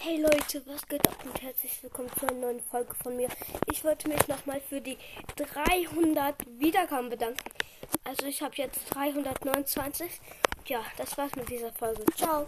Hey Leute, was geht ab und herzlich willkommen zu einer neuen Folge von mir. Ich wollte mich nochmal für die 300 Wiedergaben bedanken. Also ich habe jetzt 329. Ja, das war's mit dieser Folge. Ciao.